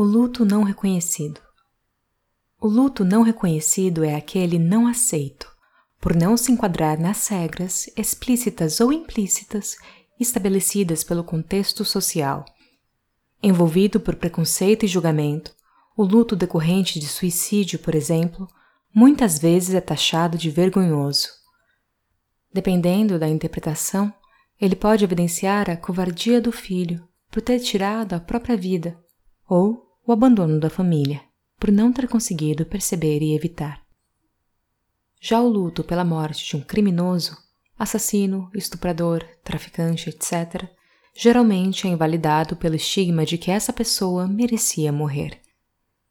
O luto não reconhecido. O luto não reconhecido é aquele não aceito, por não se enquadrar nas regras, explícitas ou implícitas, estabelecidas pelo contexto social. Envolvido por preconceito e julgamento, o luto decorrente de suicídio, por exemplo, muitas vezes é taxado de vergonhoso. Dependendo da interpretação, ele pode evidenciar a covardia do filho por ter tirado a própria vida ou o abandono da família, por não ter conseguido perceber e evitar. Já o luto pela morte de um criminoso, assassino, estuprador, traficante, etc., geralmente é invalidado pelo estigma de que essa pessoa merecia morrer.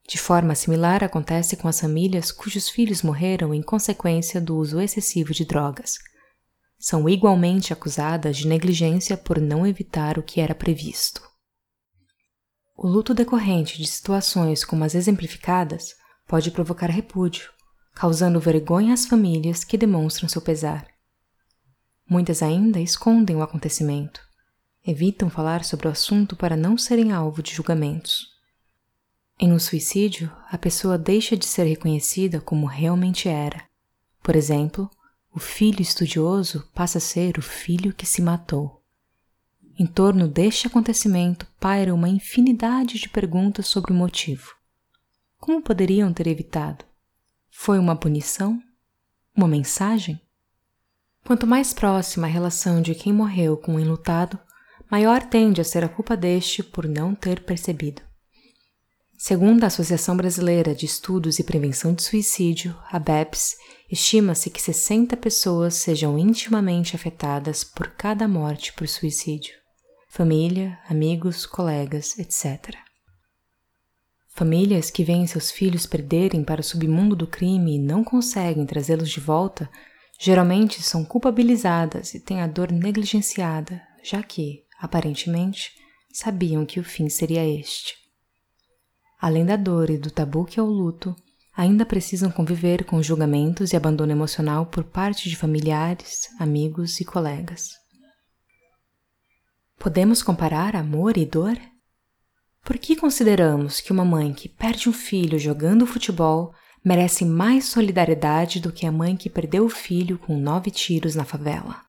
De forma similar acontece com as famílias cujos filhos morreram em consequência do uso excessivo de drogas. São igualmente acusadas de negligência por não evitar o que era previsto. O luto decorrente de situações como as exemplificadas pode provocar repúdio, causando vergonha às famílias que demonstram seu pesar. Muitas ainda escondem o acontecimento, evitam falar sobre o assunto para não serem alvo de julgamentos. Em um suicídio, a pessoa deixa de ser reconhecida como realmente era. Por exemplo, o filho estudioso passa a ser o filho que se matou. Em torno deste acontecimento paira uma infinidade de perguntas sobre o motivo. Como poderiam ter evitado? Foi uma punição? Uma mensagem? Quanto mais próxima a relação de quem morreu com o enlutado, maior tende a ser a culpa deste por não ter percebido. Segundo a Associação Brasileira de Estudos e Prevenção de Suicídio, a BEPS, estima-se que 60 pessoas sejam intimamente afetadas por cada morte por suicídio família, amigos, colegas, etc. Famílias que veem seus filhos perderem para o submundo do crime e não conseguem trazê-los de volta, geralmente são culpabilizadas e têm a dor negligenciada, já que, aparentemente, sabiam que o fim seria este. Além da dor e do tabu que é o luto, ainda precisam conviver com julgamentos e abandono emocional por parte de familiares, amigos e colegas. Podemos comparar amor e dor? Por que consideramos que uma mãe que perde um filho jogando futebol merece mais solidariedade do que a mãe que perdeu o filho com nove tiros na favela?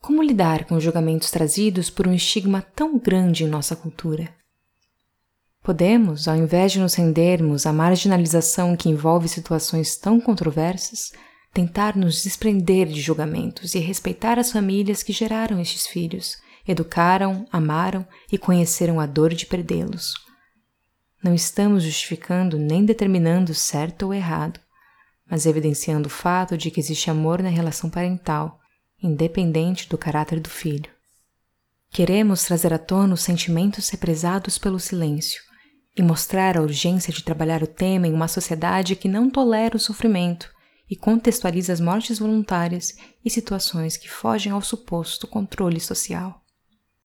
Como lidar com os julgamentos trazidos por um estigma tão grande em nossa cultura? Podemos, ao invés de nos rendermos à marginalização que envolve situações tão controversas, tentar nos desprender de julgamentos e respeitar as famílias que geraram estes filhos educaram, amaram e conheceram a dor de perdê-los. Não estamos justificando nem determinando certo ou errado, mas evidenciando o fato de que existe amor na relação parental, independente do caráter do filho. Queremos trazer à tona os sentimentos represados pelo silêncio e mostrar a urgência de trabalhar o tema em uma sociedade que não tolera o sofrimento e contextualiza as mortes voluntárias e situações que fogem ao suposto controle social.